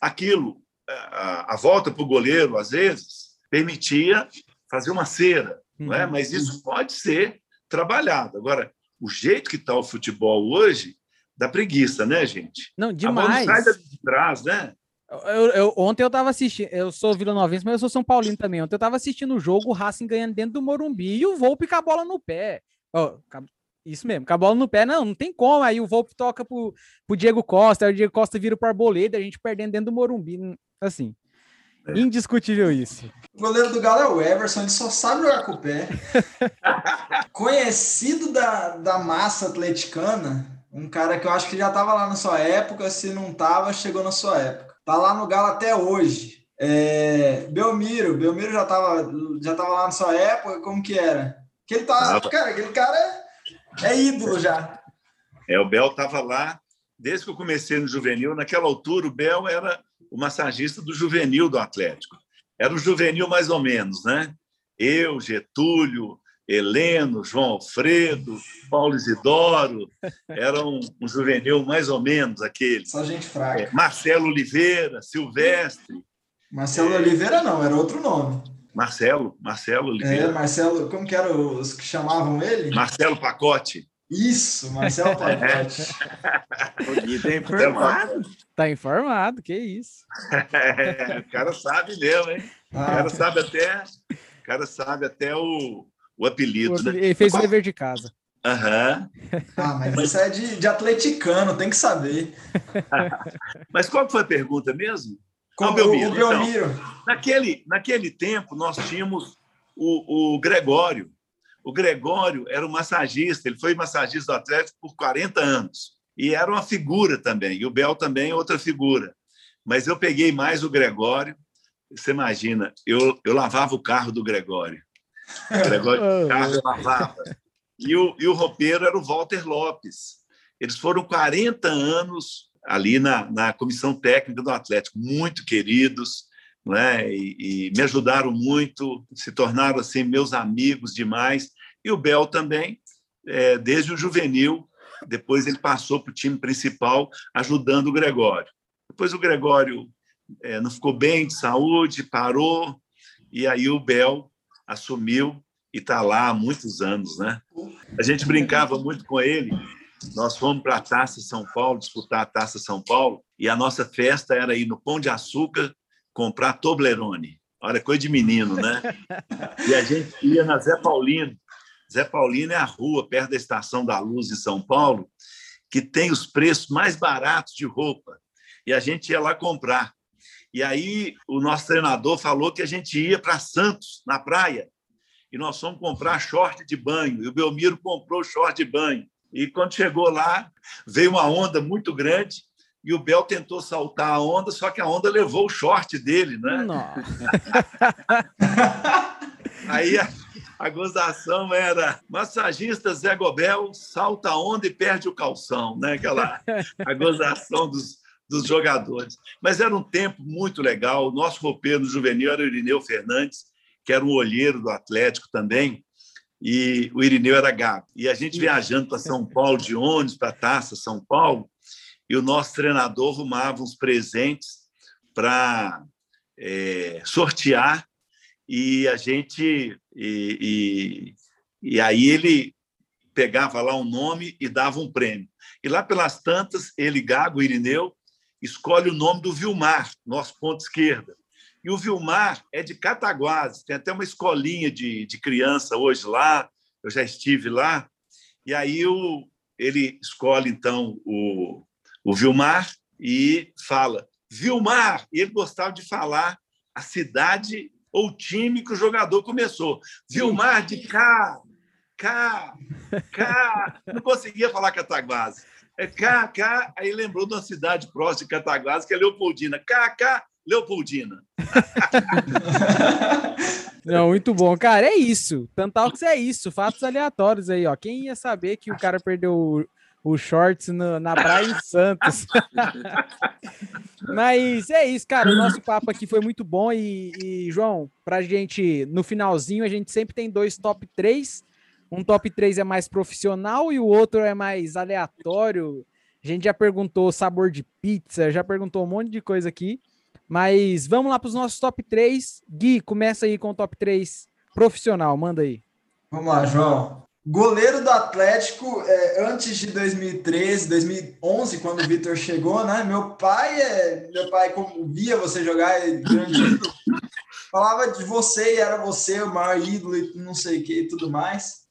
aquilo, a, a volta para o goleiro, às vezes, permitia fazer uma cera, uhum. não é? Uhum. mas isso pode ser trabalhado. Agora, o jeito que está o futebol hoje, da preguiça, né, gente? Não, demais. A sai de trás, né? Eu, eu, ontem eu tava assistindo, eu sou Vila Novense, mas eu sou São Paulino também. Ontem eu tava assistindo o jogo, o Racing ganhando dentro do Morumbi e o Volpe com a bola no pé. Oh, isso mesmo, com a bola no pé, não, não tem como. Aí o Volpe toca pro, pro Diego Costa, aí o Diego Costa vira pro Arboleda, a gente perdendo dentro do Morumbi. Assim, é. indiscutível isso. O goleiro do Galo é o Everson, ele só sabe jogar com o pé. Conhecido da, da massa atleticana, um cara que eu acho que já estava lá na sua época, se não estava, chegou na sua época. Tá lá no Galo até hoje. É, Belmiro, Belmiro já estava já tava lá na sua época, como que era? Que ele tá, cara, aquele cara é, é ídolo já. É, o Bel estava lá desde que eu comecei no juvenil. Naquela altura, o Bel era o massagista do juvenil do Atlético. Era o juvenil mais ou menos, né? Eu, Getúlio, Heleno, João Alfredo, Paulo Isidoro, era um, um juvenil mais ou menos aquele. Só gente fraca. É, Marcelo Oliveira, Silvestre. Marcelo é, Oliveira não, era outro nome. Marcelo, Marcelo Oliveira. É, Marcelo, como que eram os que chamavam ele? Marcelo Pacote. Isso, Marcelo Pacote. o tá informado. Tá informado, que isso. É, o cara sabe mesmo, hein? Ah, o cara sabe até, o cara sabe até o, o apelido, o, né? Ele fez o dever de casa. Aham. Uhum. Ah, mas isso é de, de atleticano, tem que saber. mas qual foi a pergunta mesmo? Com o Belmiro. O Belmiro. Então, naquele, naquele tempo, nós tínhamos o, o Gregório. O Gregório era um massagista, ele foi massagista do Atlético por 40 anos. E era uma figura também. E o Bel também é outra figura. Mas eu peguei mais o Gregório. Você imagina, eu, eu lavava o carro do Gregório. Gregório Carlos lavava. E o, e o roupeiro era o Walter Lopes. Eles foram 40 anos ali na, na comissão técnica do Atlético, muito queridos, né? E, e, me ajudaram muito, se tornaram assim meus amigos demais. E o Bel também, é, desde o juvenil, depois ele passou para o time principal, ajudando o Gregório. Depois o Gregório é, não ficou bem de saúde, parou, e aí o Bel assumiu e está lá há muitos anos, né? A gente brincava muito com ele. Nós fomos para a Taça São Paulo, disputar a Taça São Paulo, e a nossa festa era ir no Pão de Açúcar comprar Toblerone. Olha, coisa de menino, né? E a gente ia na Zé Paulino. Zé Paulino é a rua perto da Estação da Luz em São Paulo, que tem os preços mais baratos de roupa. E a gente ia lá comprar. E aí o nosso treinador falou que a gente ia para Santos, na praia, e nós fomos comprar short de banho. E o Belmiro comprou short de banho. E quando chegou lá, veio uma onda muito grande e o Bel tentou saltar a onda, só que a onda levou o short dele, né? Aí a, a gozação era massagista Zé Gobel salta onda e perde o calção, né? Aquela a gozação dos, dos jogadores. Mas era um tempo muito legal. O nosso roupeiro juvenil era o Irineu Fernandes, que era um olheiro do Atlético também, e o Irineu era gato. E a gente viajando para São Paulo de ônibus, para Taça São Paulo, e o nosso treinador arrumava uns presentes para é, sortear e a gente e, e, e, aí ele pegava lá um nome e dava um prêmio. E lá pelas tantas, ele, Gago, Irineu, escolhe o nome do Vilmar, nosso ponto esquerda. E o Vilmar é de Cataguases, tem até uma escolinha de, de criança hoje lá, eu já estive lá. E aí o, ele escolhe, então, o, o Vilmar e fala, Vilmar! E ele gostava de falar a cidade ou time que o jogador começou. Vilmar de cá, cá, cá. Não conseguia falar Cataguases. É cá. Aí lembrou de uma cidade próxima de Cataguases, que é Leopoldina. Cá, Leopoldina. Não, muito bom. Cara, é isso. Tantalks é isso. Fatos aleatórios aí, ó. Quem ia saber que o cara perdeu o shorts no, na praia em Santos. Mas é isso, cara. O nosso papo aqui foi muito bom. E, e, João, pra gente, no finalzinho, a gente sempre tem dois top 3. Um top 3 é mais profissional e o outro é mais aleatório. A gente já perguntou sabor de pizza, já perguntou um monte de coisa aqui. Mas vamos lá para os nossos top 3. Gui, começa aí com o top 3 profissional, manda aí. Vamos lá, João. Goleiro do Atlético, é, antes de 2013, 2011, quando o Vitor chegou, né? Meu pai, é, meu pai como via você jogar, é falava de você e era você o maior ídolo e não sei o que e tudo mais.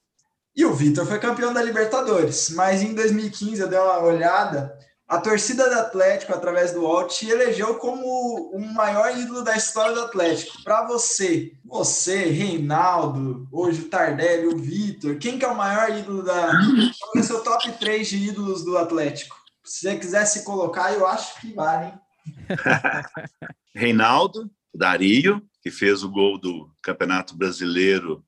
E o Vitor foi campeão da Libertadores, mas em 2015 eu dei uma olhada, a torcida do Atlético, através do Alt, elegeu como o maior ídolo da história do Atlético. Para você, você, Reinaldo, hoje o Tardelli, o Vitor, quem que é o maior ídolo da... Qual é o seu top 3 de ídolos do Atlético? Se você quiser se colocar, eu acho que vale, hein? Reinaldo, Dario, que fez o gol do Campeonato Brasileiro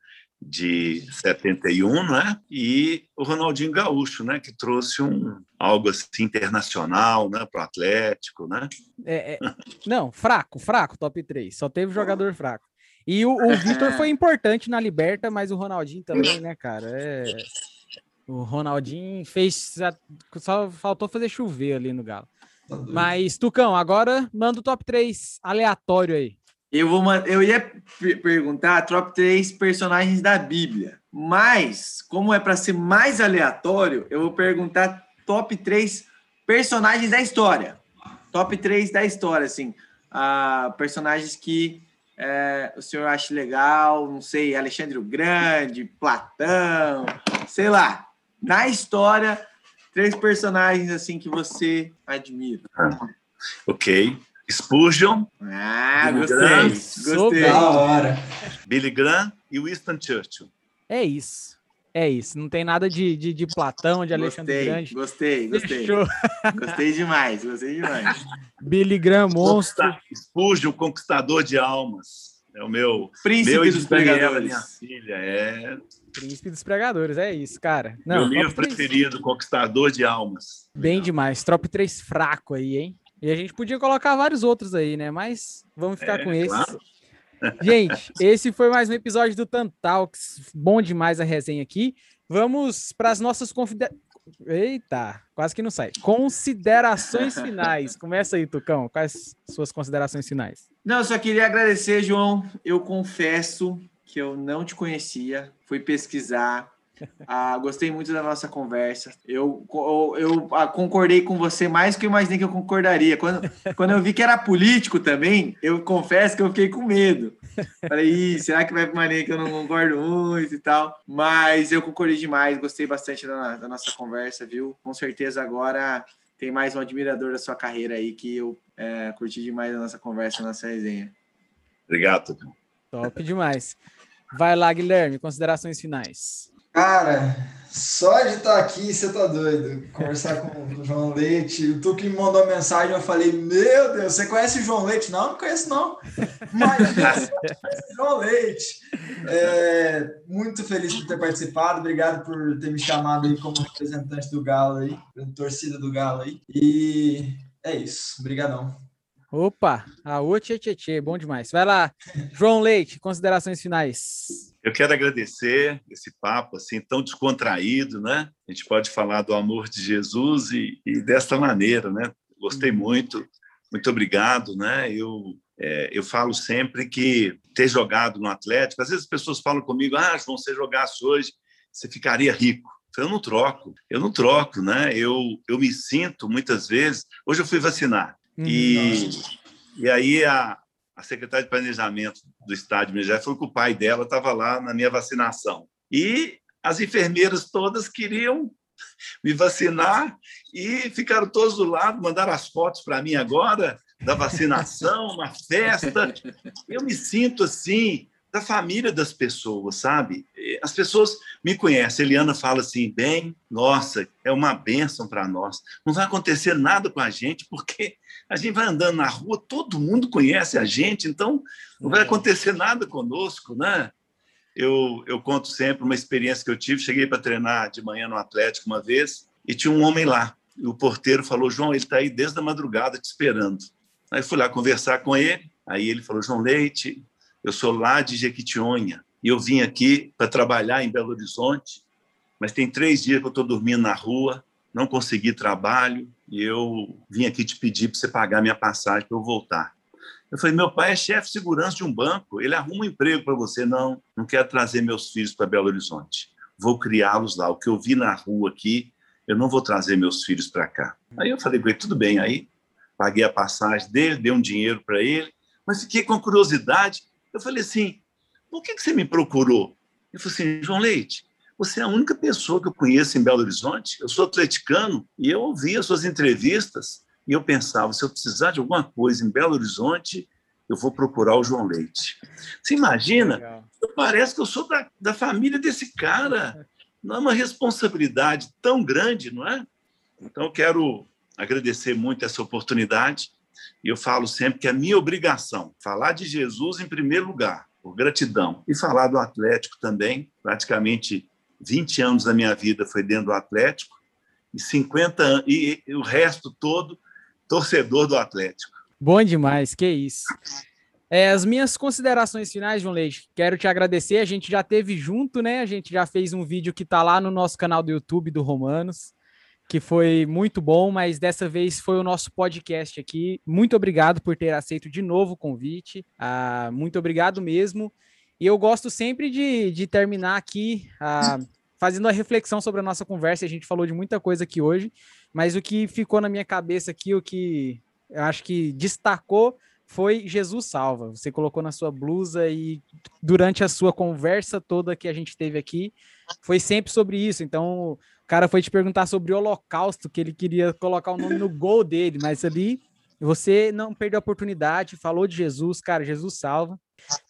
de 71, né? E o Ronaldinho Gaúcho, né? Que trouxe um algo assim internacional, né? Para o Atlético, né? É, é, não, fraco, fraco, top 3. Só teve jogador fraco. E o, o Vitor foi importante na Liberta, mas o Ronaldinho também, né, cara? É... O Ronaldinho fez. Só faltou fazer chover ali no Galo. Tá mas, Tucão, agora manda o top 3 aleatório aí. Eu, vou, eu ia perguntar top 3 personagens da Bíblia, mas, como é para ser mais aleatório, eu vou perguntar top 3 personagens da história. Top 3 da história, assim. Uh, personagens que é, o senhor acha legal, não sei, Alexandre o Grande, Platão, sei lá. Na história, três personagens assim que você admira. Ok. Spurgeon. Ah, Billy gostei. Graham, gostei. Da hora. Billy Graham e Winston Churchill. É isso. É isso. Não tem nada de, de, de Platão, de Alexandre gostei, Grande. Gostei, gostei. Fechou. Gostei demais, gostei demais. Billy Graham, monstro. Spurgeon, conquistador de almas. É o meu. Príncipe meu dos pregadores. Minha filha, é. Príncipe dos pregadores, é isso, cara. Não, meu livro 3... preferido, Conquistador de Almas. Bem Legal. demais. Top 3 fraco aí, hein? E a gente podia colocar vários outros aí, né? Mas vamos ficar é, com esse. Claro. Gente, esse foi mais um episódio do Tantalks. Bom demais a resenha aqui. Vamos para as nossas considerações. Eita, quase que não sai. Considerações finais. Começa aí, Tucão. Quais suas considerações finais? Não, eu só queria agradecer, João. Eu confesso que eu não te conhecia. Fui pesquisar, ah, gostei muito da nossa conversa. Eu, eu, eu ah, concordei com você mais do que eu imaginei que eu concordaria. Quando, quando eu vi que era político também, eu confesso que eu fiquei com medo. Falei, será que vai para uma linha que eu não concordo muito e tal? Mas eu concordei demais, gostei bastante da, da nossa conversa, viu? Com certeza agora tem mais um admirador da sua carreira aí que eu é, curti demais a nossa conversa, a nossa resenha. Obrigado. Top demais. Vai lá, Guilherme, considerações finais. Cara, só de estar aqui, você tá doido. Conversar com o João Leite. O Tuque me mandou mensagem, eu falei, meu Deus, você conhece o João Leite? Não, não conheço não. Mas João Leite. É, muito feliz por ter participado. Obrigado por ter me chamado aí como representante do Galo aí, torcida do Galo aí. E é isso. Obrigadão. Opa, a tchê, tchê, tchê, bom demais. Vai lá, João Leite, considerações finais. Eu quero agradecer esse papo assim tão descontraído, né? A gente pode falar do amor de Jesus e, e desta maneira, né? Gostei uhum. muito, muito obrigado, né? Eu é, eu falo sempre que ter jogado no Atlético, às vezes as pessoas falam comigo, ah, João, se você jogasse hoje, você ficaria rico. Eu não troco, eu não troco, né? Eu, eu me sinto muitas vezes. Hoje eu fui vacinar Hum, e, e aí a, a secretária de planejamento do estado de Minas Gerais falou que o pai dela estava lá na minha vacinação. E as enfermeiras todas queriam me vacinar e ficaram todos do lado, mandaram as fotos para mim agora da vacinação, uma festa. Eu me sinto assim, da família das pessoas, sabe? As pessoas me conhecem. Eliana fala assim, bem, nossa, é uma bênção para nós. Não vai acontecer nada com a gente, porque a gente vai andando na rua, todo mundo conhece a gente, então não vai acontecer nada conosco, né? Eu, eu conto sempre uma experiência que eu tive. Cheguei para treinar de manhã no Atlético uma vez e tinha um homem lá. E o porteiro falou: João, ele está aí desde a madrugada te esperando. Aí fui lá conversar com ele. Aí ele falou: João Leite, eu sou lá de Jequitinhonha e eu vim aqui para trabalhar em Belo Horizonte, mas tem três dias que eu estou dormindo na rua, não consegui trabalho e eu vim aqui te pedir para você pagar minha passagem para eu voltar. Eu falei, meu pai é chefe de segurança de um banco, ele arruma um emprego para você. Não, não quero trazer meus filhos para Belo Horizonte. Vou criá-los lá. O que eu vi na rua aqui, eu não vou trazer meus filhos para cá. Aí eu falei com ele, tudo bem. Aí paguei a passagem dele, dei um dinheiro para ele, mas fiquei com curiosidade eu falei assim: por que, que você me procurou? Ele falou assim: João Leite, você é a única pessoa que eu conheço em Belo Horizonte. Eu sou atleticano e eu ouvia suas entrevistas e eu pensava: se eu precisar de alguma coisa em Belo Horizonte, eu vou procurar o João Leite. Você imagina? Legal. Parece que eu sou da, da família desse cara. Não é uma responsabilidade tão grande, não é? Então, eu quero agradecer muito essa oportunidade e eu falo sempre que é minha obrigação falar de Jesus em primeiro lugar, por gratidão, e falar do Atlético também. Praticamente 20 anos da minha vida foi dentro do Atlético, e 50 anos, e, e o resto todo torcedor do Atlético. Bom demais, que isso. É, as minhas considerações finais, João Leite, quero te agradecer. A gente já teve junto, né? A gente já fez um vídeo que está lá no nosso canal do YouTube do Romanos que foi muito bom, mas dessa vez foi o nosso podcast aqui. Muito obrigado por ter aceito de novo o convite. Ah, muito obrigado mesmo. E eu gosto sempre de, de terminar aqui ah, fazendo a reflexão sobre a nossa conversa. A gente falou de muita coisa aqui hoje, mas o que ficou na minha cabeça aqui, o que eu acho que destacou foi Jesus salva. Você colocou na sua blusa e durante a sua conversa toda que a gente teve aqui, foi sempre sobre isso. Então, o cara foi te perguntar sobre o Holocausto, que ele queria colocar o nome no gol dele, mas ali você não perdeu a oportunidade, falou de Jesus, cara, Jesus salva.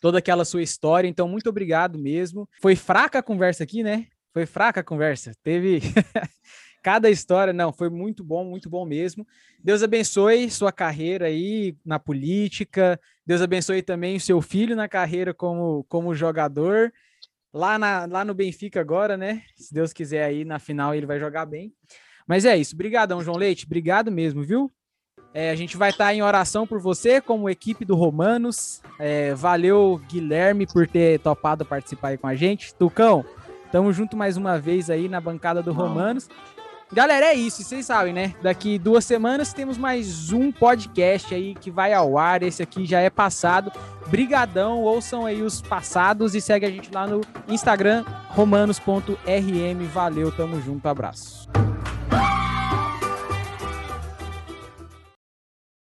Toda aquela sua história, então muito obrigado mesmo. Foi fraca a conversa aqui, né? Foi fraca a conversa. Teve cada história, não, foi muito bom, muito bom mesmo. Deus abençoe sua carreira aí na política. Deus abençoe também o seu filho na carreira como, como jogador. Lá, na, lá no Benfica agora, né? Se Deus quiser aí, na final ele vai jogar bem. Mas é isso. Obrigadão, João Leite. Obrigado mesmo, viu? É, a gente vai estar tá em oração por você, como equipe do Romanos. É, valeu, Guilherme, por ter topado participar aí com a gente. Tucão, tamo junto mais uma vez aí na bancada do Romanos. Galera, é isso, vocês sabem, né? Daqui duas semanas temos mais um podcast aí que vai ao ar. Esse aqui já é passado. Brigadão, ouçam aí os passados e segue a gente lá no Instagram, romanos.rm. Valeu, tamo junto, abraço.